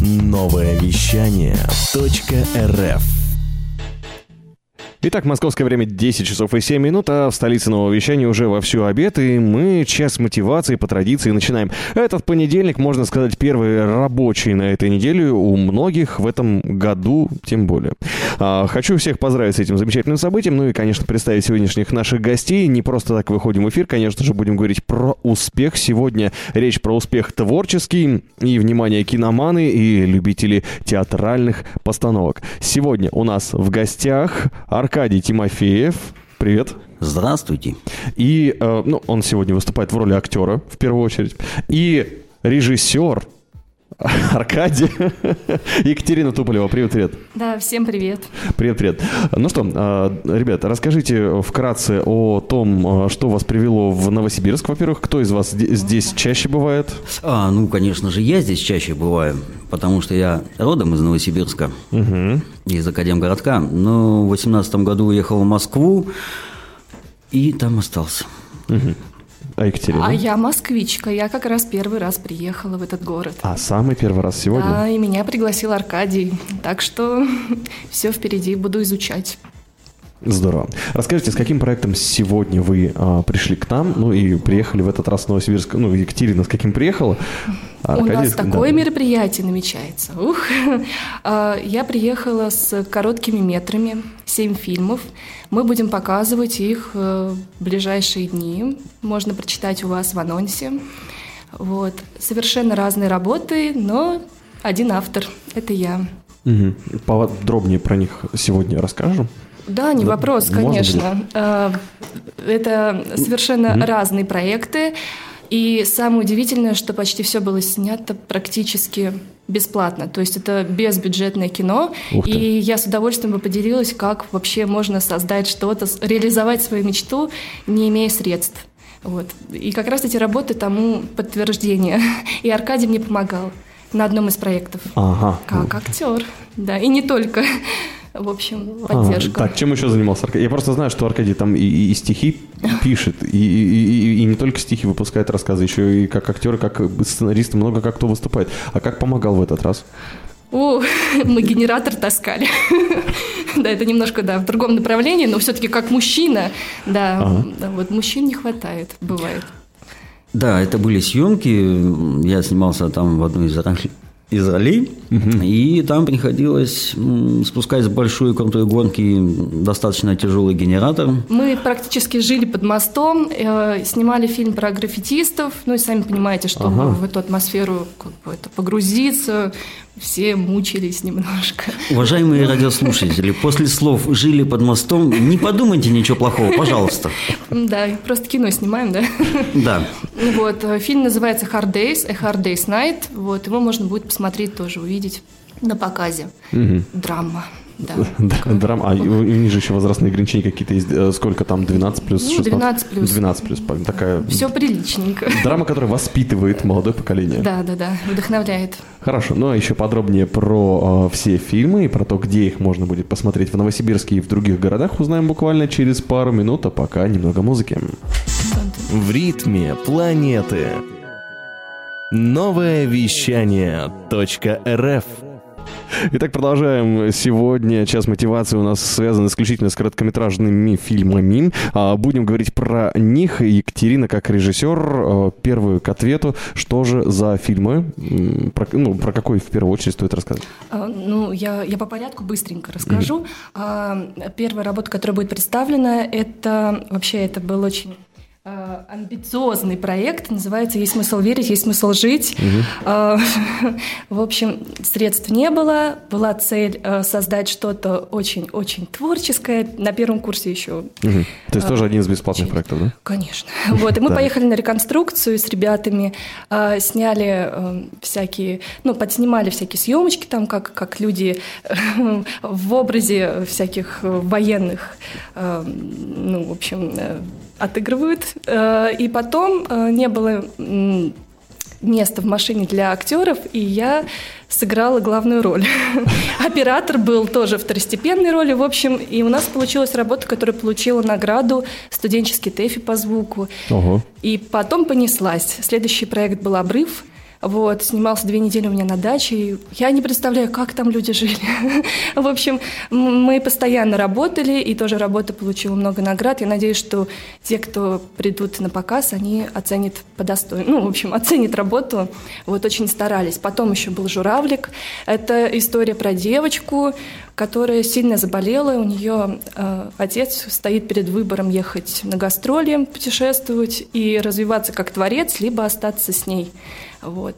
Новое вещание .рф Итак, московское время 10 часов и 7 минут, а в столице нового вещания уже вовсю обед, и мы час мотивации по традиции начинаем. Этот понедельник, можно сказать, первый рабочий на этой неделе у многих в этом году, тем более. А, хочу всех поздравить с этим замечательным событием, ну и, конечно, представить сегодняшних наших гостей. Не просто так выходим в эфир, конечно же, будем говорить про успех. Сегодня речь про успех творческий и, внимание, киноманы и любители театральных постановок. Сегодня у нас в гостях Аркадий Тимофеев. Привет. Здравствуйте. И, э, ну, он сегодня выступает в роли актера, в первую очередь. И режиссер Аркадий, Екатерина Туполева. Привет, привет. Да, всем привет. Привет, привет. Ну что, э, ребята, расскажите вкратце о том, э, что вас привело в Новосибирск, во-первых. Кто из вас здесь чаще бывает? А, ну, конечно же, я здесь чаще бываю, потому что я родом из Новосибирска, угу. из Академгородка. Но в 2018 году уехал в Москву и там остался. Угу. А Екатерина? А я москвичка. Я как раз первый раз приехала в этот город. А самый первый раз сегодня? Да, и меня пригласил Аркадий. Так что все впереди, буду изучать. Здорово. Расскажите, с каким проектом сегодня вы а, пришли к нам, ну и приехали в этот раз в Новосибирск, ну, Екатерина с каким приехала? А У нас такое да. мероприятие намечается. Ух. А, я приехала с короткими метрами, семь фильмов. Мы будем показывать их э, в ближайшие дни. Можно прочитать у вас в анонсе. Вот. Совершенно разные работы, но один автор. Это я. Угу. Подробнее про них сегодня расскажем. Да, не вопрос, конечно. А, это совершенно mm-hmm. разные проекты. И самое удивительное, что почти все было снято практически бесплатно. То есть это безбюджетное кино. И я с удовольствием бы поделилась, как вообще можно создать что-то, реализовать свою мечту, не имея средств. Вот. И как раз эти работы тому подтверждение. И Аркадий мне помогал на одном из проектов. Ага. Как актер. Да, и не только в общем, поддержка. А, так, чем еще занимался Аркадий? Я просто знаю, что Аркадий там и, и, и стихи пишет, и, и, и, и не только стихи выпускает рассказы, еще и как актер, и как сценарист, много как кто выступает. А как помогал в этот раз? О, мы генератор таскали. да, это немножко, да, в другом направлении, но все-таки как мужчина, да, ага. да, вот мужчин не хватает, бывает. Да, это были съемки. Я снимался там в одной из из ролей, угу. и там приходилось спускать с большой крутой гонки достаточно тяжелый генератор. Мы практически жили под мостом, э, снимали фильм про граффитистов, ну и сами понимаете, чтобы ага. в эту атмосферу как бы, это, погрузиться, все мучились немножко. Уважаемые радиослушатели, после слов «жили под мостом» не подумайте ничего плохого, пожалуйста. Да, просто кино снимаем, да? Да. Вот, фильм называется «Hard Days», «A Hard Day's Night». Вот, его можно будет посмотреть тоже, увидеть на показе. Угу. Драма. Да. Драма. А у них же еще возрастные ограничения какие-то есть. Э, сколько там? 12 плюс? Ну, 12 плюс. 12 плюс. Такая... Все приличненько. Драма, которая воспитывает молодое поколение. Да, да, да. Вдохновляет. Хорошо. Ну, а еще подробнее про э, все фильмы и про то, где их можно будет посмотреть в Новосибирске и в других городах, узнаем буквально через пару минут, а пока немного музыки. В ритме планеты. Новое вещание .рф Итак, продолжаем. Сегодня час мотивации у нас связан исключительно с короткометражными фильмами. А, будем говорить про них. Екатерина, как режиссер, а, первую к ответу. Что же за фильмы? Про, ну, про какой в первую очередь стоит рассказать? А, ну, я, я по порядку быстренько расскажу. Mm-hmm. Первая работа, которая будет представлена, это вообще это был очень амбициозный проект, называется «Есть смысл верить, есть смысл жить». Угу. В общем, средств не было, была цель э, создать что-то очень-очень творческое. На первом курсе еще. Угу. То есть тоже один из бесплатных очень... проектов, да? Конечно. Вот, и мы поехали на реконструкцию с ребятами, сняли всякие, ну, подснимали всякие съемочки там, как, как люди в образе всяких военных, ну, в общем, отыгрывают. Э, и потом э, не было места в машине для актеров, и я сыграла главную роль. Оператор был тоже второстепенной роли, в общем, и у нас получилась работа, которая получила награду студенческий ТЭФИ по звуку. Ого. И потом понеслась. Следующий проект был «Обрыв», Вот, снимался две недели у меня на даче. И я не представляю, как там люди жили. В общем, мы постоянно работали, и тоже работа получила много наград. Я надеюсь, что те, кто придут на показ, они оценят по достоинству. Ну, в общем, оценят работу. Вот, очень старались. Потом еще был «Журавлик». Это история про девочку, которая сильно заболела. У нее э, отец стоит перед выбором ехать на гастроли, путешествовать и развиваться как творец, либо остаться с ней. Вот.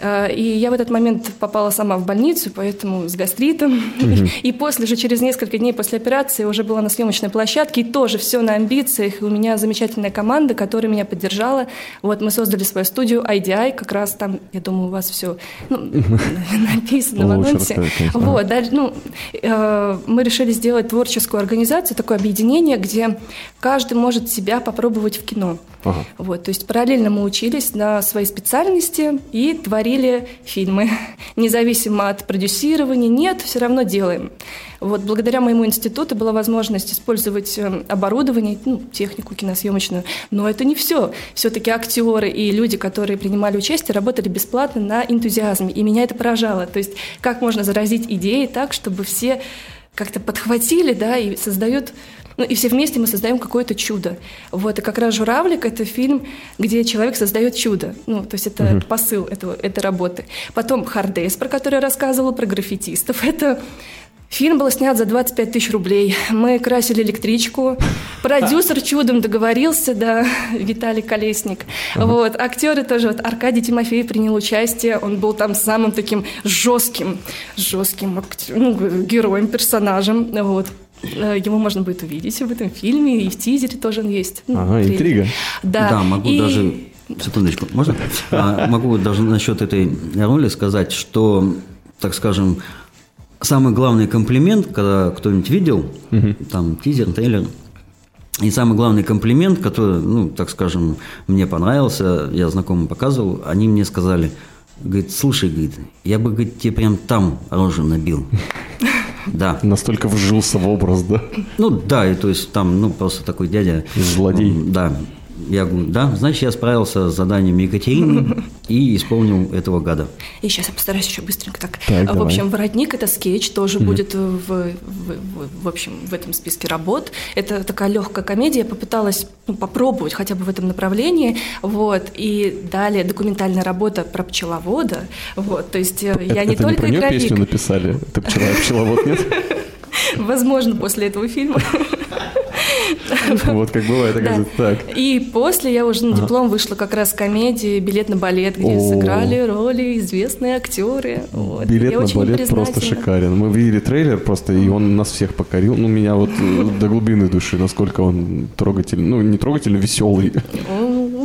Э, и я в этот момент попала сама в больницу, поэтому с гастритом. Угу. И после же, через несколько дней после операции, уже была на съемочной площадке, и тоже все на амбициях. И у меня замечательная команда, которая меня поддержала. Вот мы создали свою студию IDI, как раз там, я думаю, у вас все ну, написано в анонсе. Вот, да, ну, э, мы решили сделать творческую организацию, такое объединение, где каждый может себя попробовать в кино. Ага. Вот, то есть параллельно мы учились на своей специальности и творили фильмы. Независимо от продюсирования, нет, все равно делаем. Вот, благодаря моему институту была возможность использовать э, оборудование, ну, технику киносъемочную. Но это не все. Все-таки актеры и люди, которые принимали участие, работали бесплатно на энтузиазме. И меня это поражало. То есть как можно заразить идеи так, чтобы все как-то подхватили, да, и создают ну, и все вместе мы создаем какое-то чудо. Вот, и как раз «Журавлик» — это фильм, где человек создает чудо. Ну, то есть это угу. посыл этого, этой работы. Потом «Хардейс», про который я рассказывала, про граффитистов. Это Фильм был снят за 25 тысяч рублей. Мы красили электричку. Продюсер чудом договорился, да, Виталий Колесник. Ага. Вот, актеры тоже, вот Аркадий Тимофеев принял участие. Он был там самым таким жестким, жестким ну, героем, персонажем. Вот. Э, его можно будет увидеть в этом фильме, и в тизере тоже он есть. Ну, ага, трейлер. интрига. Да, да могу и... даже... Секундочку, можно? А, могу даже насчет этой роли сказать, что, так скажем, самый главный комплимент, когда кто-нибудь видел, угу. там, тизер, трейлер, и самый главный комплимент, который, ну, так скажем, мне понравился, я знакомым показывал, они мне сказали, говорит, слушай, говорит, я бы, говорит, тебе прям там рожу набил. Да. Настолько вжился в образ, да? Ну да, и то есть там, ну, просто такой дядя. Злодей. Да. Я говорю, да, значит, я справился с заданием Екатерины и исполнил этого гада. И сейчас я постараюсь еще быстренько так. так в давай. общем, «Воротник» — это скетч, тоже mm будет в, в, в, в общем, в этом списке работ. Это такая легкая комедия, я попыталась ну, попробовать хотя бы в этом направлении, вот. И далее документальная работа про пчеловода, вот. То есть э, это, я не это только не про нее песню написали? Это пчела, пчеловод, нет? Возможно, после этого фильма. Вот как бывает, оказывается. Так. И после я уже на диплом вышла как раз комедии «Билет на балет», где сыграли роли известные актеры. «Билет на балет» просто шикарен. Мы видели трейлер просто, и он нас всех покорил. Ну, меня вот э, до глубины души, насколько он трогательный. Ну, не трогательный, веселый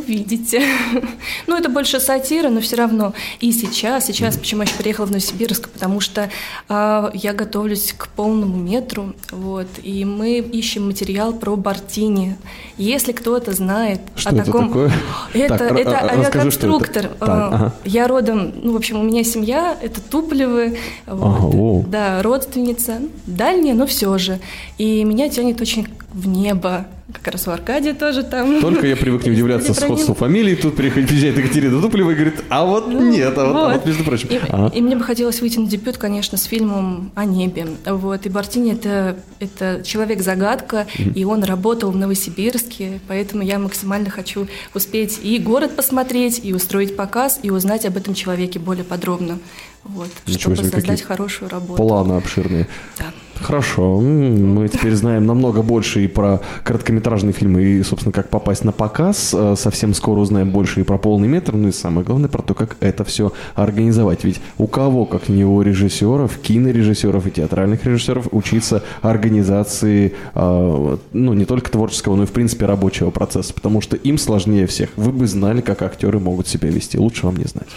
увидите. ну, это больше сатира, но все равно. И сейчас, сейчас, почему я еще приехала в Новосибирск, потому что э, я готовлюсь к полному метру, вот, и мы ищем материал про Бартини. Если кто-то знает что о это таком... Такое? Это, так, это авиаконструктор. Это. Так, а, ага. Я родом, ну, в общем, у меня семья, это Туполевы, вот, ага, да, родственница, дальняя, но все же. И меня тянет очень в небо, как раз у Аркадия тоже там. Только я привык не удивляться сходству фамилии, тут приезжает Екатерина Туполева и говорит, а вот ну, нет, а вот, вот. А вот между прочим. И, ага. и мне бы хотелось выйти на дебют, конечно, с фильмом о небе. Вот. И Бартини это, это человек-загадка, mm-hmm. и он работал в Новосибирске, поэтому я максимально хочу успеть и город посмотреть, и устроить показ, и узнать об этом человеке более подробно. Вот, Ничего чтобы себе, создать хорошую работу. Планы обширные. Да. Хорошо. Мы теперь знаем намного больше и про короткометражные фильмы, и, собственно, как попасть на показ. Э, совсем скоро узнаем больше и про полный метр, ну и самое главное, про то, как это все организовать. Ведь у кого, как не у режиссеров, кинорежиссеров и театральных режиссеров, учиться организации, э, ну, не только творческого, но и, в принципе, рабочего процесса, потому что им сложнее всех. Вы бы знали, как актеры могут себя вести. Лучше вам не знать.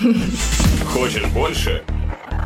Хочешь больше?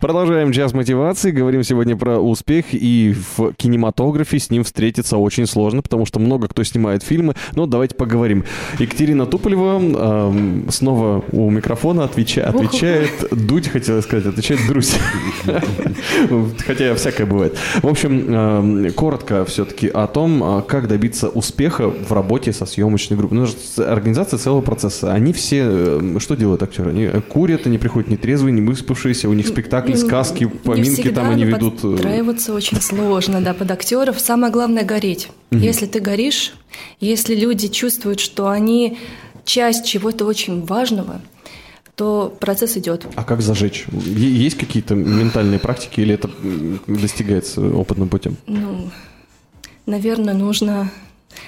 Продолжаем час мотивации. Говорим сегодня про успех. И в кинематографе с ним встретиться очень сложно, потому что много кто снимает фильмы. Но давайте поговорим. Екатерина Туполева э, снова у микрофона отвеча, отвечает. Дудь, хотела сказать, отвечает Друзь. Хотя всякое бывает. В общем, э, коротко все-таки о том, а, как добиться успеха в работе со съемочной группой. Ну, организация целого процесса. Они все... Э, что делают актеры? Они курят, они приходят нетрезвые, не выспавшиеся, у них спектакли, сказки, поминки там они ведут. Э. Подстраиваться очень сложно, да, под актеров. Самое главное – гореть. Угу. Если ты горишь, если люди чувствуют, что они часть чего-то очень важного, то процесс идет. А как зажечь? Есть какие-то ментальные практики или это достигается опытным путем? Ну, наверное, нужно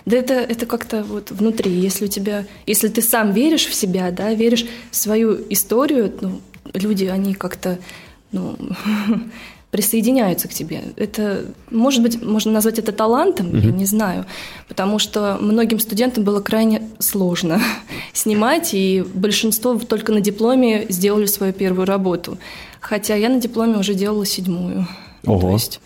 да это, это как-то вот внутри. Если у тебя, если ты сам веришь в себя, да, веришь в свою историю, ну, люди, они как-то, ну, присоединяются к тебе. Это, может быть, можно назвать это талантом, mm-hmm. я не знаю, потому что многим студентам было крайне сложно снимать, и большинство только на дипломе сделали свою первую работу. Хотя я на дипломе уже делала седьмую. Ого. То есть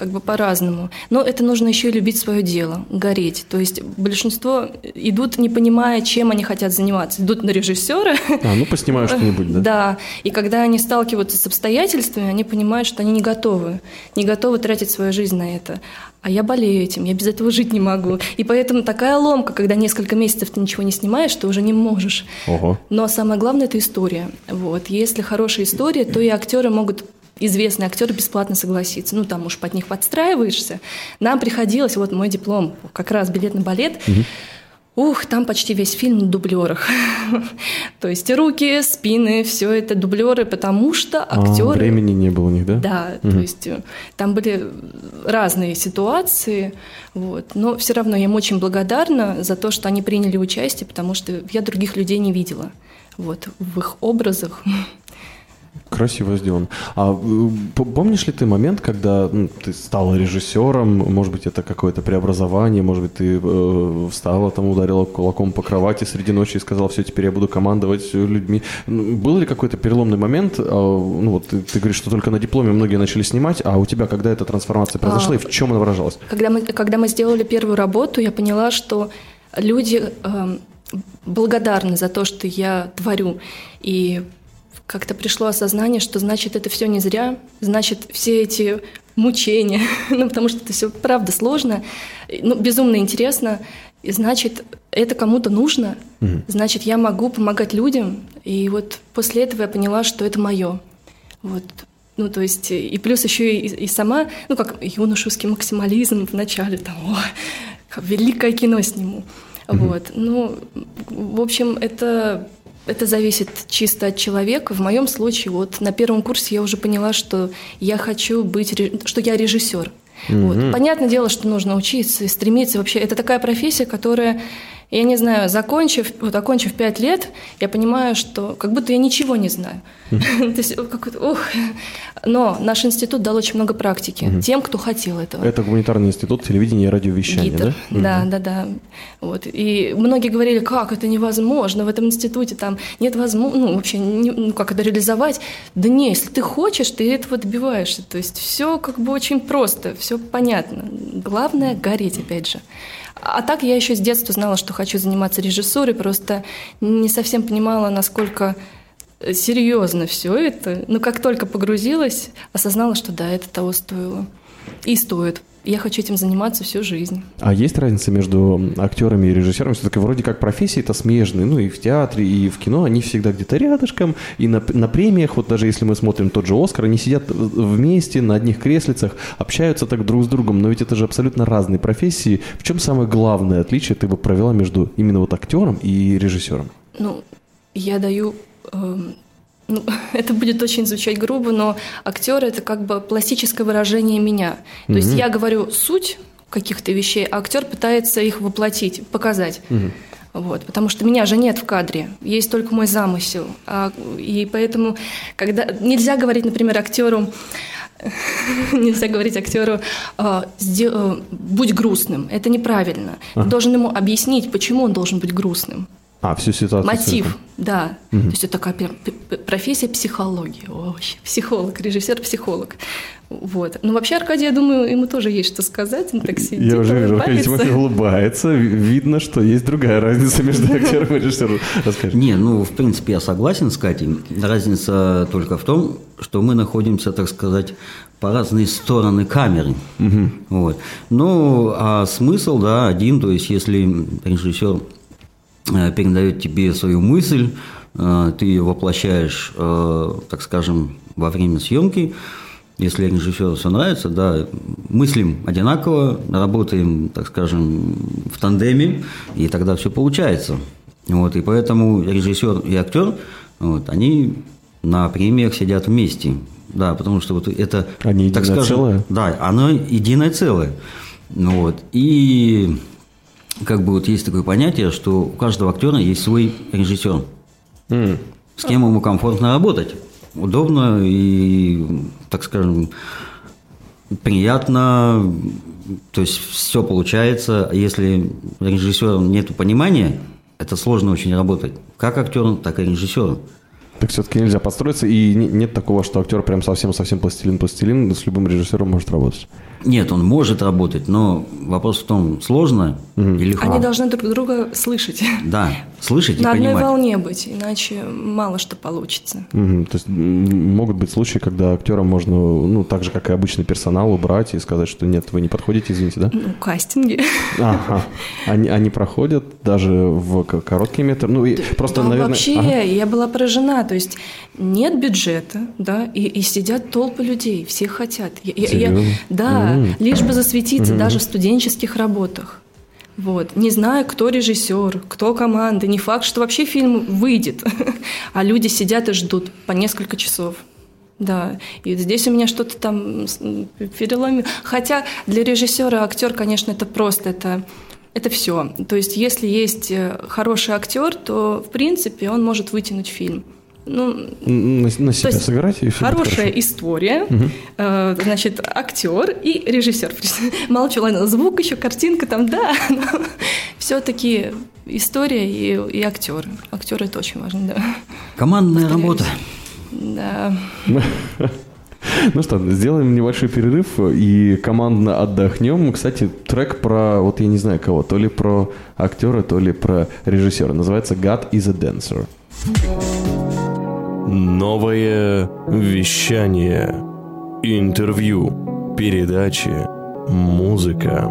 как бы по-разному. Но это нужно еще и любить свое дело, гореть. То есть большинство идут, не понимая, чем они хотят заниматься. Идут на режиссера. А, ну поснимаю что-нибудь, да? Да. И когда они сталкиваются с обстоятельствами, они понимают, что они не готовы. Не готовы тратить свою жизнь на это. А я болею этим, я без этого жить не могу. И поэтому такая ломка, когда несколько месяцев ты ничего не снимаешь, ты уже не можешь. Ого. Но самое главное – это история. Вот. Если хорошая история, то и актеры могут известный актер бесплатно согласится. Ну, там уж под них подстраиваешься. Нам приходилось, вот мой диплом, как раз билет на балет, угу. Ух, там почти весь фильм на дублерах. То есть руки, спины, все это дублеры, потому что актеры. А, времени не было у них, да? Да, угу. то есть э, там были разные ситуации, вот. Но все равно я им очень благодарна за то, что они приняли участие, потому что я других людей не видела. Вот, в их образах. Красиво сделан. А э, помнишь ли ты момент, когда ну, ты стала режиссером, может быть, это какое-то преобразование, может быть, ты э, встала, там, ударила кулаком по кровати среди ночи и сказала, все, теперь я буду командовать людьми. Ну, был ли какой-то переломный момент? А, ну, вот ты, ты говоришь, что только на дипломе многие начали снимать, а у тебя когда эта трансформация произошла а, и в чем она выражалась? Когда мы, когда мы сделали первую работу, я поняла, что люди э, благодарны за то, что я творю. И как-то пришло осознание, что значит это все не зря, значит все эти мучения, ну потому что это все правда сложно, ну безумно интересно, и значит это кому-то нужно, значит я могу помогать людям, и вот после этого я поняла, что это мое, вот. Ну, то есть, и плюс еще и, и сама, ну, как юношеский максимализм в начале, там, о, великое кино сниму. mm Вот. Ну, в общем, это это зависит чисто от человека. В моем случае, вот на первом курсе я уже поняла, что я хочу быть, что я режиссер. Mm-hmm. Вот. Понятное дело, что нужно учиться и стремиться. Вообще, это такая профессия, которая я не знаю, закончив, вот окончив пять лет, я понимаю, что как будто я ничего не знаю. То есть, как ух. Но наш институт дал очень много практики тем, кто хотел этого. Это гуманитарный институт телевидения и радиовещания, да? Да, да, да. Вот. И многие говорили, как это невозможно, в этом институте там нет возможности, ну, вообще, ну, как это реализовать. Да не, если ты хочешь, ты этого добиваешься. То есть все как бы очень просто, все понятно. Главное – гореть, опять же. А так я еще с детства знала, что хочу заниматься режиссурой, просто не совсем понимала, насколько э, серьезно все это. Но как только погрузилась, осознала, что да, это того стоило. И стоит. Я хочу этим заниматься всю жизнь. А есть разница между актерами и режиссерами? Все-таки вроде как профессии это смежные. Ну и в театре, и в кино они всегда где-то рядышком. И на, на премиях, вот даже если мы смотрим тот же «Оскар», они сидят вместе на одних креслицах, общаются так друг с другом. Но ведь это же абсолютно разные профессии. В чем самое главное отличие ты бы провела между именно вот актером и режиссером? Ну, я даю... Э ну, это будет очень звучать грубо, но актер это как бы пластическое выражение меня. То mm-hmm. есть я говорю суть каких-то вещей, а актер пытается их воплотить, показать. Mm-hmm. Вот, потому что меня же нет в кадре, есть только мой замысел. А, и поэтому, когда нельзя говорить, например, актеру, нельзя говорить актеру, а, будь грустным. Это неправильно. Ты должен ему объяснить, почему он должен быть грустным. А, всю ситуацию. Мотив, целиком. да. Угу. То есть это такая профессия психологии. О, психолог, режиссер-психолог. Вот. Ну, вообще, Аркадий, я думаю, ему тоже есть что сказать. Он так сидит, Я уже вижу, Аркадий Тимофеев улыбается. Видно, что есть другая разница между актером и режиссером. Расскажи. Не, ну, в принципе, я согласен с Катей. Разница только в том, что мы находимся, так сказать, по разные стороны камеры. Угу. Вот. Ну, а смысл, да, один. То есть, если режиссер передает тебе свою мысль, э, ты ее воплощаешь, э, так скажем, во время съемки. Если режиссеру все нравится, да, мыслим одинаково, работаем, так скажем, в тандеме, и тогда все получается. Вот, и поэтому режиссер и актер, вот, они на премиях сидят вместе. Да, потому что вот это, они так скажем, целое? да, оно единое целое. Вот, и как бы вот есть такое понятие, что у каждого актера есть свой режиссер, mm. с кем ему комфортно работать. Удобно и, так скажем, приятно, то есть все получается. Если режиссером нет понимания, это сложно очень работать. Как актером, так и режиссером. Так все-таки нельзя подстроиться, и нет такого, что актер прям совсем-совсем пластилин-пластилин с любым режиссером может работать. Нет, он может работать, но вопрос в том, сложно угу. или легко. Они должны друг друга слышать. Да, слышать и На понимать. одной волне быть, иначе мало что получится. Угу. То есть могут быть случаи, когда актера можно, ну, так же, как и обычный персонал, убрать и сказать, что нет, вы не подходите, извините, да? Ну, кастинги. Ага. Они, они проходят даже в короткий метр. Ну, и просто, да, наверное... Вообще, ага. я была поражена. То есть нет бюджета, да, и, и сидят толпы людей, все хотят. Я, я, да, лишь бы засветиться даже в студенческих работах. Вот. Не знаю, кто режиссер, кто команда. Не факт, что вообще фильм выйдет. А люди сидят и ждут по несколько часов. Да, и здесь у меня что-то там переломило. Хотя для режиссера актер, конечно, это просто, это, это все. То есть, если есть э, хороший актер, то, в принципе, он может вытянуть фильм ну, на, на себя сыграть и все Хорошая история, угу. э, значит, актер и режиссер. Молчу, ладно, звук еще, картинка там, да, но все-таки история и, и актеры. Актеры это очень важно, да. Командная Повторяюсь. работа. Да. Ну что, сделаем небольшой перерыв и командно отдохнем. Кстати, трек про, вот я не знаю кого, то ли про актера, то ли про режиссера. Называется «God is a Dancer». Новое вещание. Интервью. Передачи. Музыка.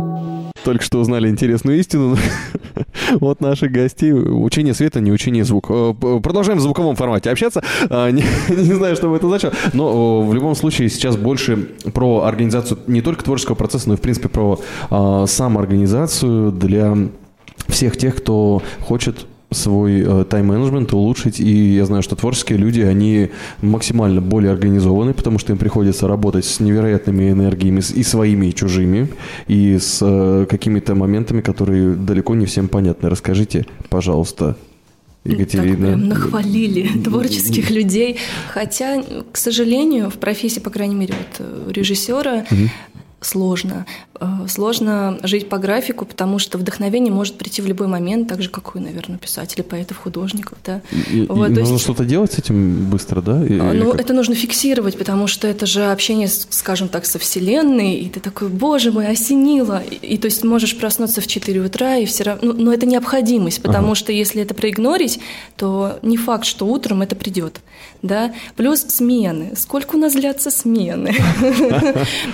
Только что узнали интересную истину. вот наши гости. Учение света, не учение звука. Э, продолжаем в звуковом формате общаться. А, не, не знаю, что бы это значило. Но в любом случае сейчас больше про организацию не только творческого процесса, но и, в принципе, про а, самоорганизацию для всех тех, кто хочет свой э, тайм-менеджмент улучшить. И я знаю, что творческие люди, они максимально более организованы, потому что им приходится работать с невероятными энергиями и своими, и чужими, и с э, какими-то моментами, которые далеко не всем понятны. Расскажите, пожалуйста, Екатерина. Так нахвалили творческих людей. Хотя, к сожалению, в профессии, по крайней мере, вот э, режиссера, угу сложно. Э, сложно жить по графику, потому что вдохновение может прийти в любой момент, так же, как и, наверное, писателей, поэтов, художников. Да? И, вот, и нужно есть... что-то делать с этим быстро, да? И, ну, это нужно фиксировать, потому что это же общение, скажем так, со Вселенной, и ты такой, боже мой, осенило. И, и то есть можешь проснуться в 4 утра, и все равно... Ну, но это необходимость, потому ага. что если это проигнорить, то не факт, что утром это придет. Да? Плюс смены. Сколько у нас длятся смены?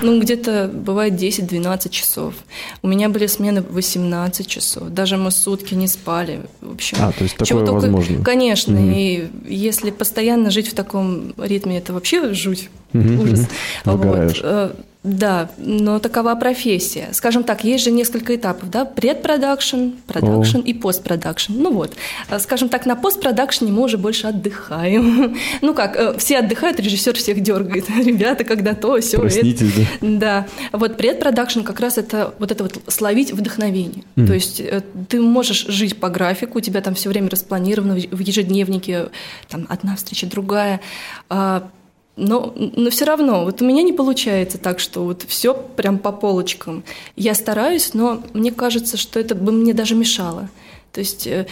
Ну, где-то бывает 10-12 часов. У меня были смены 18 часов. Даже мы сутки не спали. В общем, а, то есть такое только... возможно? Конечно. Угу. И если постоянно жить в таком ритме, это вообще жуть, ужас. Вот. Э, да, но такова профессия. Скажем так, есть же несколько этапов, да, предпродакшн, продакшн и постпродакшн. Ну вот, э, скажем так, на постпродакшне мы уже больше отдыхаем. Ну как, э, все отдыхают, режиссер всех дергает. Ребята, когда то, все. Проснитесь, это. да? Да. Вот предпродакшн как раз это вот это вот словить вдохновение. Mm. То есть ты можешь жить по графику, у тебя там все время распланировано в ежедневнике, там одна встреча, другая, а но, но все равно, вот у меня не получается так, что вот все прям по полочкам. Я стараюсь, но мне кажется, что это бы мне даже мешало. То есть э,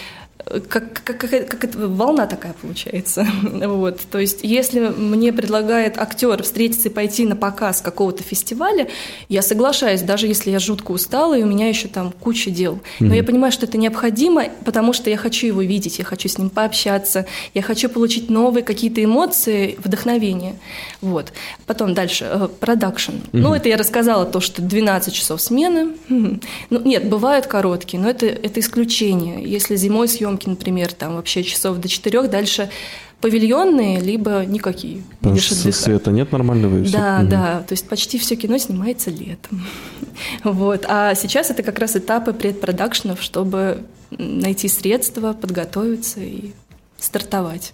как, как, как, как это волна такая получается. вот. То есть, если мне предлагает актер встретиться и пойти на показ какого-то фестиваля, я соглашаюсь, даже если я жутко устала, и у меня еще там куча дел. Но mm-hmm. я понимаю, что это необходимо, потому что я хочу его видеть, я хочу с ним пообщаться, я хочу получить новые какие-то эмоции, вдохновение. Вот. Потом дальше, э, продакшн. Mm-hmm. Ну, это я рассказала, то, что 12 часов смены. Ну, нет, бывают короткие, но это, это исключение. Если зимой съемки съемки, например, там вообще часов до четырех, дальше павильонные, либо никакие. Потому что света нет нормального и все. Да, угу. да, то есть почти все кино снимается летом. вот. А сейчас это как раз этапы предпродакшенов, чтобы найти средства, подготовиться и стартовать.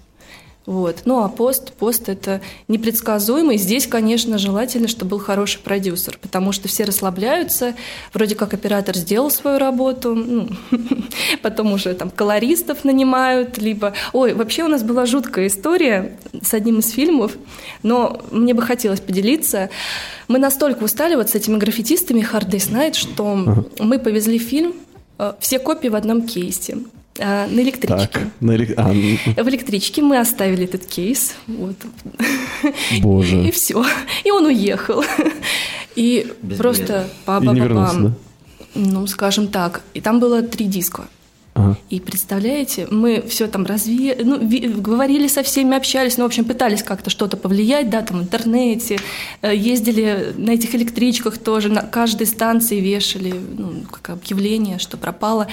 Вот. Ну а пост, пост это непредсказуемый. Здесь, конечно, желательно, чтобы был хороший продюсер, потому что все расслабляются, вроде как оператор сделал свою работу, ну, потом уже там колористов нанимают, либо... Ой, вообще у нас была жуткая история с одним из фильмов, но мне бы хотелось поделиться. Мы настолько устали вот с этими граффитистами Hard Day's Night, что мы повезли фильм, э, все копии в одном кейсе. А, на электричке. Так, на элек... а, В электричке мы оставили этот кейс. Вот. Боже. И, и все. И он уехал. И Без просто па да? Ну, скажем так. И там было три диска. И представляете, мы все там разве... ну, говорили со всеми, общались, ну, в общем, пытались как-то что-то повлиять, да, там в интернете, э, ездили на этих электричках тоже, на каждой станции вешали ну, как объявление, что пропало.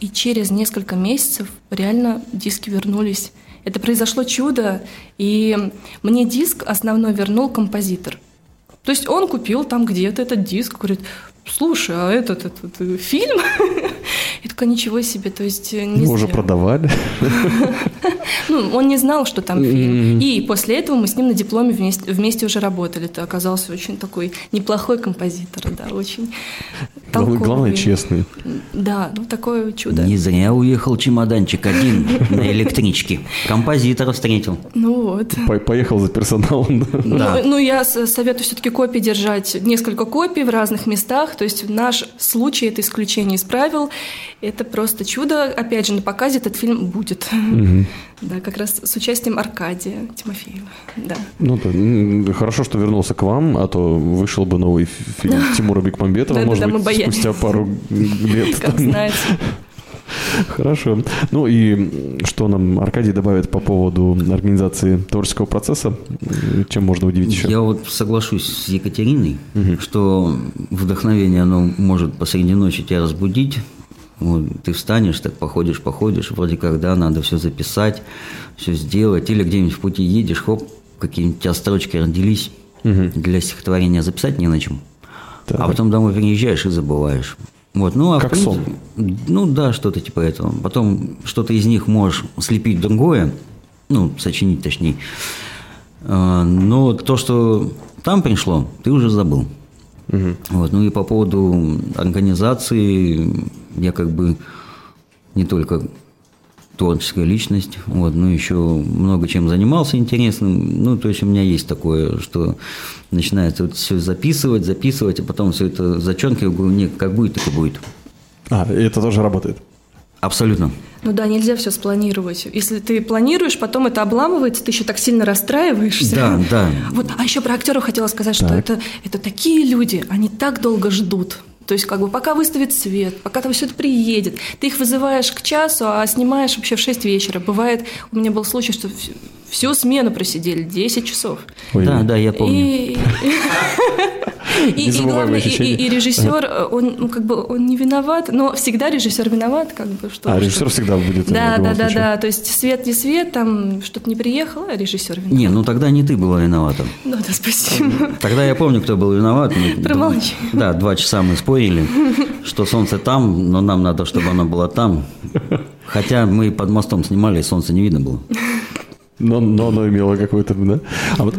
И через несколько месяцев реально диски вернулись. Это произошло чудо, и мне диск основной вернул композитор. То есть он купил там где-то этот диск, говорит, слушай, а этот, этот фильм? Я такая, ничего себе, то есть... Э, не Мы уже продавали. Ну, он не знал, что там фильм. И после этого мы с ним на дипломе вместе, вместе уже работали. Это оказался очень такой неплохой композитор, да, очень толковый. Главное, честный. Да, ну такое чудо. Не зря уехал чемоданчик один на электричке. Композитора встретил. Ну вот. Поехал за персоналом. Да. Ну, ну, я советую все-таки копии держать, несколько копий в разных местах. То есть наш случай – это исключение из правил. Это просто чудо. Опять же, на показе этот фильм будет. Угу. Да, как раз с участием Аркадия Тимофеева. Да. Ну да, хорошо, что вернулся к вам, а то вышел бы новый фильм Тимура Бекмамбетова, может быть, спустя пару лет. Как знаете. Хорошо. Ну и что нам Аркадий добавит по поводу организации творческого процесса? Чем можно удивить еще? Я вот соглашусь с Екатериной, угу. что вдохновение, оно может посреди ночи тебя разбудить, вот, ты встанешь, так походишь, походишь, вроде как, да, надо все записать, все сделать, или где-нибудь в пути едешь, хоп, какие-нибудь у тебя строчки родились угу. для стихотворения записать не на чем. Так. А потом домой приезжаешь и забываешь. Вот, ну, а как принципе, сон. Ну да, что-то типа этого. Потом что-то из них можешь слепить другое, ну, сочинить точнее. А, но то, что там пришло, ты уже забыл. Угу. Вот, ну и по поводу организации, я как бы не только творческая личность, вот, но еще много чем занимался интересным. Ну, то есть у меня есть такое, что начинается вот все записывать, записывать, а потом все это зачеркиваю, говорю, нет, как будет, так и будет. А, и это тоже работает? Абсолютно. Ну да, нельзя все спланировать. Если ты планируешь, потом это обламывается, ты еще так сильно расстраиваешься. Да, да. Вот, а еще про актеров хотела сказать, так. что это, это такие люди, они так долго ждут. То есть, как бы, пока выставит свет, пока там все это приедет, ты их вызываешь к часу, а снимаешь вообще в 6 вечера. Бывает, у меня был случай, что всю смену просидели, 10 часов. Ой. Да, да, я помню. И... И, и, главное, и, режиссер, ага. он, ну, как бы, он не виноват, но всегда режиссер виноват, как бы, что. А режиссер всегда будет. Да, да, да, да. То есть свет не свет, там что-то не приехало, а режиссер виноват. Не, ну тогда не ты была виновата. Ну да, спасибо. Тогда я помню, кто был виноват. Промолчи. Да, два часа мы спорили, что солнце там, но нам надо, чтобы оно было там. Хотя мы под мостом снимали, и солнца не видно было. Но, но оно имело какой-то, да? А вот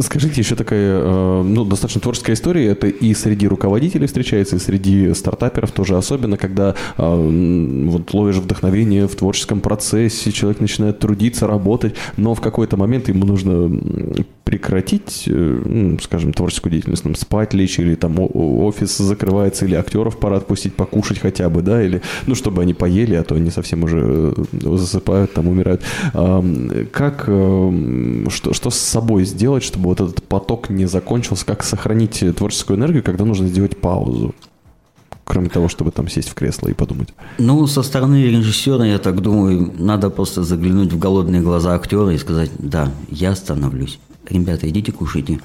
скажите, еще такая, э, ну, достаточно творческая история, это и среди руководителей встречается, и среди стартаперов тоже, особенно когда э, вот ловишь вдохновение в творческом процессе, человек начинает трудиться, работать, но в какой-то момент ему нужно прекратить, э, ну, скажем, творческую деятельность, там, спать лечь, или там офис закрывается, или актеров пора отпустить покушать хотя бы, да, или, ну, чтобы они поели, а то они совсем уже э, засыпают, там, умирают. Как, что, что с собой сделать, чтобы вот этот поток не закончился, как сохранить творческую энергию, когда нужно сделать паузу? кроме того, чтобы там сесть в кресло и подумать? Ну, со стороны режиссера, я так думаю, надо просто заглянуть в голодные глаза актера и сказать, да, я остановлюсь. Ребята, идите кушайте.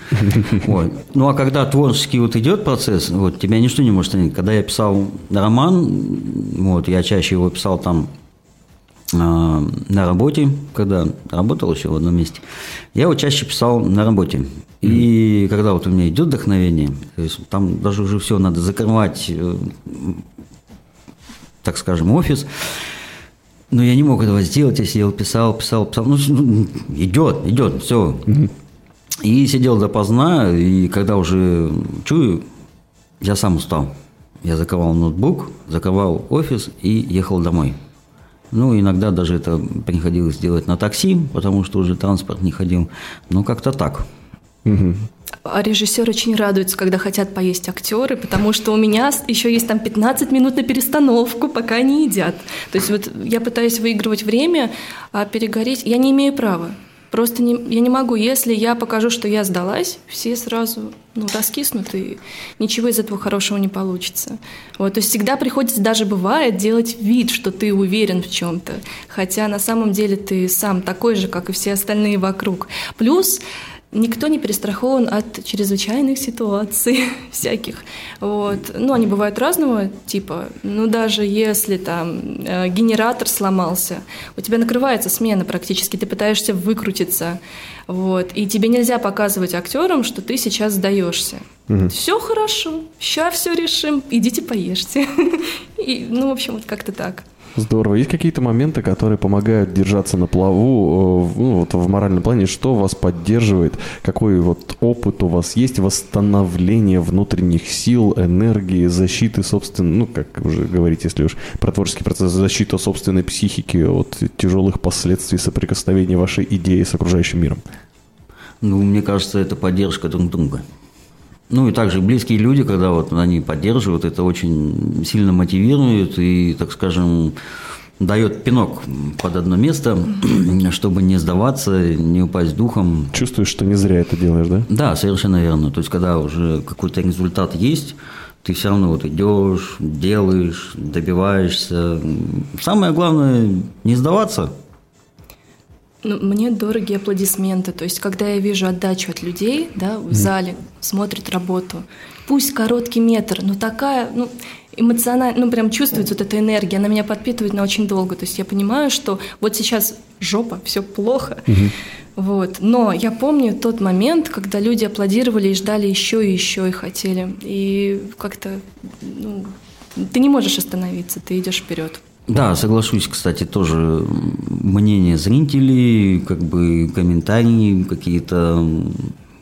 Вот. Ну, а когда творческий вот идет процесс, вот, тебя ничто не может остановить. Когда я писал роман, вот, я чаще его писал там э, на работе, когда работал еще в одном месте, я его чаще писал на работе. И когда вот у меня идет вдохновение, то есть там даже уже все надо закрывать, э, так скажем, офис, но я не мог этого сделать, я сидел, писал, писал, писал, ну, ну идет, идет, все. И сидел допоздна, и когда уже чую, я сам устал. Я закрывал ноутбук, закрывал офис и ехал домой. Ну, иногда даже это приходилось делать на такси, потому что уже транспорт не ходил. Но как-то так. Угу. А режиссер очень радуется, когда хотят поесть актеры, потому что у меня еще есть там 15 минут на перестановку, пока они едят. То есть вот я пытаюсь выигрывать время, а перегореть я не имею права. Просто не, я не могу. Если я покажу, что я сдалась, все сразу ну, раскиснут, и ничего из этого хорошего не получится. Вот, то есть всегда приходится, даже бывает, делать вид, что ты уверен в чем-то, хотя на самом деле ты сам такой же, как и все остальные вокруг. Плюс Никто не перестрахован от чрезвычайных ситуаций всяких. Вот. Ну, они бывают разного типа. Ну, даже если там э, генератор сломался, у тебя накрывается смена практически, ты пытаешься выкрутиться. Вот. И тебе нельзя показывать актерам, что ты сейчас сдаешься. Угу. Все хорошо, сейчас все решим, идите поешьте. И, ну, в общем, вот как-то так. Здорово. Есть какие-то моменты, которые помогают держаться на плаву э, ну, вот в моральном плане? Что вас поддерживает? Какой вот опыт у вас есть восстановления внутренних сил, энергии, защиты собственной, ну, как уже говорить, если уж про творческий процесс, защита собственной психики от тяжелых последствий соприкосновения вашей идеи с окружающим миром? Ну, мне кажется, это поддержка друг друга. Ну и также близкие люди, когда вот они поддерживают, это очень сильно мотивирует и, так скажем, дает пинок под одно место, чтобы не сдаваться, не упасть духом. Чувствуешь, что не зря это делаешь, да? Да, совершенно верно. То есть, когда уже какой-то результат есть, ты все равно вот идешь, делаешь, добиваешься. Самое главное – не сдаваться – ну, мне дороги аплодисменты. То есть, когда я вижу отдачу от людей, да, в зале, смотрят работу, пусть короткий метр, но такая, ну, эмоционально, ну, прям чувствуется вот эта энергия, она меня подпитывает на очень долго. То есть я понимаю, что вот сейчас жопа, все плохо. Вот. Но я помню тот момент, когда люди аплодировали и ждали еще и еще и хотели. И как-то ну, ты не можешь остановиться, ты идешь вперед. Да, соглашусь, кстати, тоже мнение зрителей, как бы комментарии, какие-то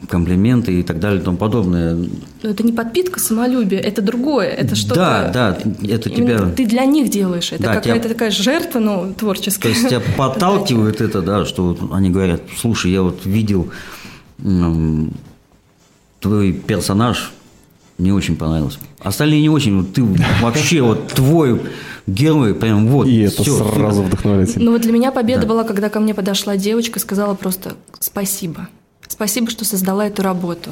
комплименты и так далее и тому подобное. Но это не подпитка самолюбия, это другое, это что-то... Да, да, это тебя... Ты для них делаешь, это да, какая-то тебя... такая жертва, ну, творческая. То есть тебя подталкивает это, да, что они говорят, слушай, я вот видел твой персонаж, мне очень понравился. Остальные не очень, вот ты вообще вот твой герой, прям вот. И это все, сразу вдохновляет. Ну вот для меня победа да. была, когда ко мне подошла девочка и сказала просто спасибо. Спасибо, что создала эту работу.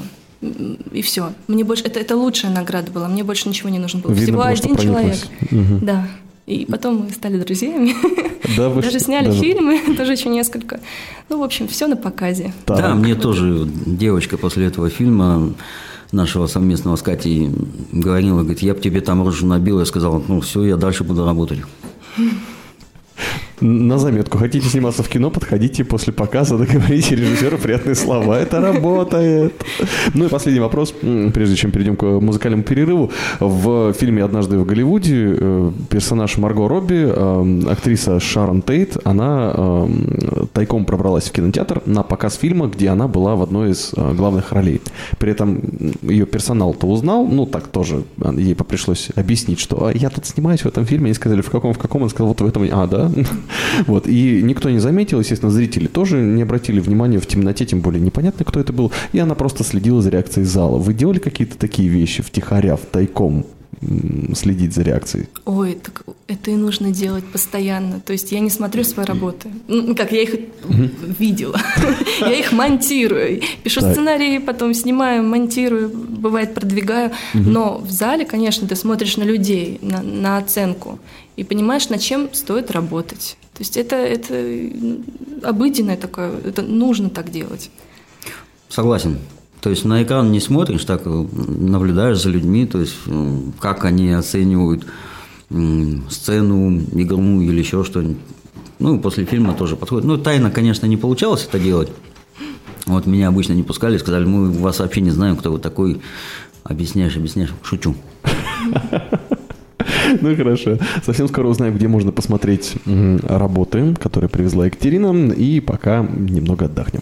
И все. Мне больше это, это лучшая награда была. Мне больше ничего не нужно было. Видно Всего было, один человек. Угу. Да. И потом мы стали друзьями. Да, вы даже сняли даже... фильмы, тоже еще несколько. Ну, в общем, все на показе. Так. Да, мне тоже девочка после этого фильма нашего совместного с Катей говорила, говорит, я бы тебе там рожу набил, я сказал, ну все, я дальше буду работать. На заметку. Хотите сниматься в кино, подходите после показа, договорите режиссеру приятные слова. Это работает. Ну и последний вопрос, прежде чем перейдем к музыкальному перерыву. В фильме «Однажды в Голливуде» э, персонаж Марго Робби, э, актриса Шарон Тейт, она э, тайком пробралась в кинотеатр на показ фильма, где она была в одной из главных ролей. При этом ее персонал-то узнал, ну так тоже ей пришлось объяснить, что «А, я тут снимаюсь в этом фильме. Они сказали, в каком, в каком? Он сказал, вот в этом. А, да? Вот, и никто не заметил, естественно, зрители тоже не обратили внимания в темноте, тем более непонятно, кто это был, и она просто следила за реакцией зала. Вы делали какие-то такие вещи втихаря, в тайком? Следить за реакцией? Ой, так это и нужно делать постоянно. То есть я не смотрю свои работы. Ну, как я их видела. Я их монтирую. Пишу сценарии, потом снимаю, монтирую, бывает продвигаю. Но в зале, конечно, ты смотришь на людей, на, на оценку и понимаешь, над чем стоит работать. То есть это, это обыденное такое, это нужно так делать. Согласен. То есть на экран не смотришь, так э, наблюдаешь за людьми, то есть э, как они оценивают сцену, игру или еще что-нибудь. Ну, после фильма тоже подходит. Ну, тайно, конечно, не получалось это делать. Вот меня обычно не пускали, сказали, мы вас вообще не знаем, кто вы такой. Объясняешь, объясняешь. Шучу. Ну хорошо. Совсем скоро узнаем, где можно посмотреть работы, которые привезла Екатерина. И пока немного отдохнем.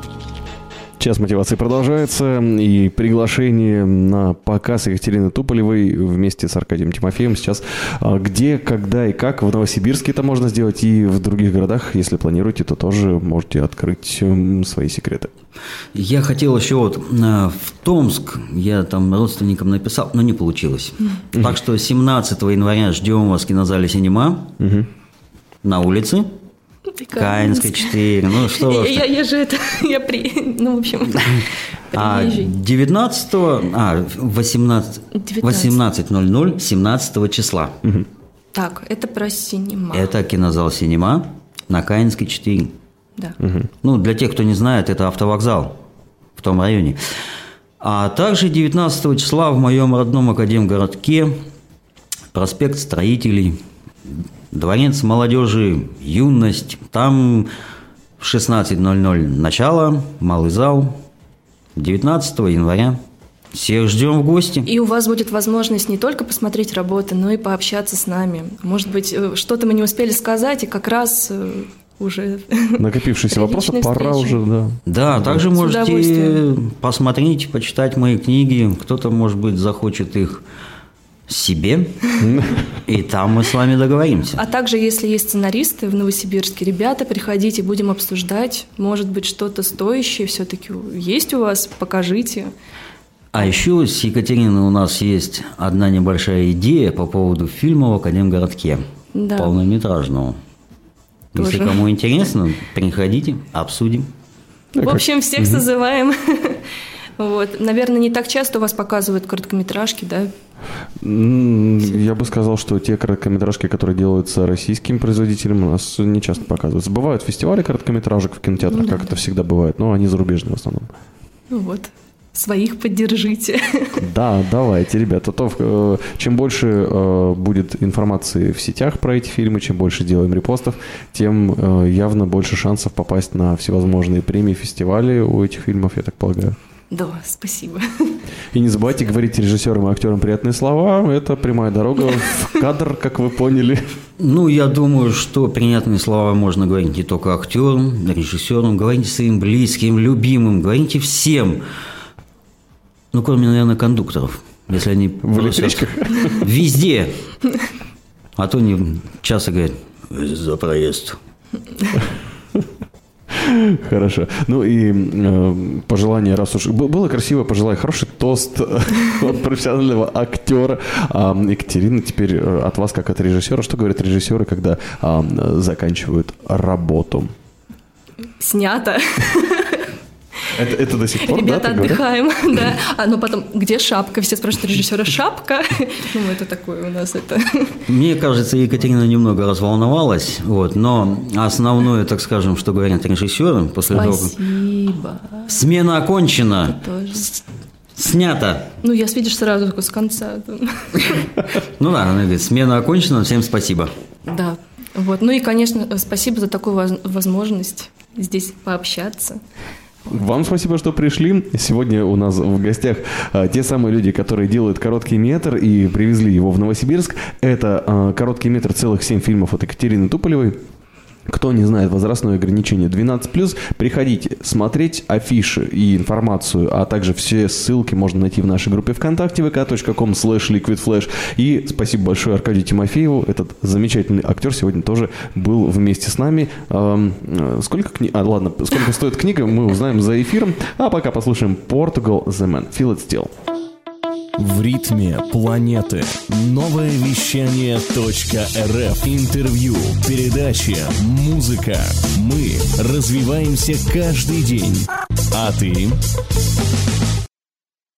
Час мотивации продолжается, и приглашение на показ Екатерины Туполевой вместе с Аркадием Тимофеем сейчас а, где, когда и как в Новосибирске это можно сделать, и в других городах, если планируете, то тоже можете открыть свои секреты. Я хотел еще вот в Томск, я там родственникам написал, но не получилось. Mm-hmm. Так что 17 января ждем вас в кинозале «Синема» mm-hmm. на улице. Каинская 4. Ну, что я, я, я же это, я при, ну, в общем, а 19, а, 18, 18.00, 17 числа. Так, это про синема. Это кинозал синема на Каинской 4. Да. Угу. Ну, для тех, кто не знает, это автовокзал в том районе. А также 19 числа в моем родном академгородке проспект Строителей Дворец молодежи, юность. Там в 16.00 начало, малый зал, 19 января. Всех ждем в гости. И у вас будет возможность не только посмотреть работы, но и пообщаться с нами. Может быть, э, что-то мы не успели сказать, и как раз э, уже накопившиеся вопросы пора уже, да. Да, также можете посмотреть, почитать мои книги. Кто-то, может быть, захочет их себе, и там мы с вами договоримся. А также, если есть сценаристы в Новосибирске, ребята, приходите, будем обсуждать. Может быть, что-то стоящее все-таки есть у вас, покажите. А еще с Екатериной у нас есть одна небольшая идея по поводу фильма в Академгородке, да. полнометражного. Тоже. Если кому интересно, приходите, обсудим. В общем, всех созываем. Вот. Наверное, не так часто у вас показывают короткометражки, да? Я бы сказал, что те короткометражки, которые делаются российским производителем, у нас не часто показываются. Бывают фестивали короткометражек в кинотеатрах, ну, да, как да. это всегда бывает, но они зарубежные в основном. Ну вот, своих поддержите. Да, давайте, ребята. То, э, чем больше э, будет информации в сетях про эти фильмы, чем больше делаем репостов, тем э, явно больше шансов попасть на всевозможные премии, фестивали у этих фильмов, я так полагаю. Да, спасибо. И не забывайте говорить режиссерам и актерам приятные слова. Это прямая дорога в кадр, как вы поняли. Ну, я думаю, что приятные слова можно говорить не только актерам, режиссерам, говорите своим близким, любимым, говорите всем. Ну, кроме, наверное, кондукторов. Если они в электричках? Везде. А то не часто говорят за проезд. Хорошо. Ну и э, пожелание, раз уж... Было красиво пожелать хороший тост от профессионального актера. А, Екатерина, теперь э, от вас, как от режиссера, что говорят режиссеры, когда а, заканчивают работу? Снято. Это, это до сих пор, Ребята, да, отдыхаем, да. А ну потом, где шапка? Все спрашивают режиссера, шапка? Ну, это такое у нас это. Мне кажется, Екатерина немного разволновалась, вот, но основное, так скажем, что говорят режиссеры после того, Спасибо. Смена окончена. Снято. Ну, я видишь сразу с конца. Ну да, она говорит, смена окончена, всем спасибо. Да. Вот. Ну и, конечно, спасибо за такую возможность здесь пообщаться. Вам спасибо, что пришли. Сегодня у нас в гостях а, те самые люди, которые делают короткий метр и привезли его в Новосибирск. Это а, короткий метр целых семь фильмов от Екатерины Туполевой. Кто не знает возрастное ограничение 12+, приходите смотреть афиши и информацию, а также все ссылки можно найти в нашей группе ВКонтакте vk.com slash liquidflash. И спасибо большое Аркадию Тимофееву, этот замечательный актер сегодня тоже был вместе с нами. Эм, сколько книг... А, ладно, сколько стоит книга, мы узнаем за эфиром. А пока послушаем Portugal The Man. Feel it still. В ритме планеты. Новое вещание .рф. Интервью, передачи, музыка. Мы развиваемся каждый день. А ты?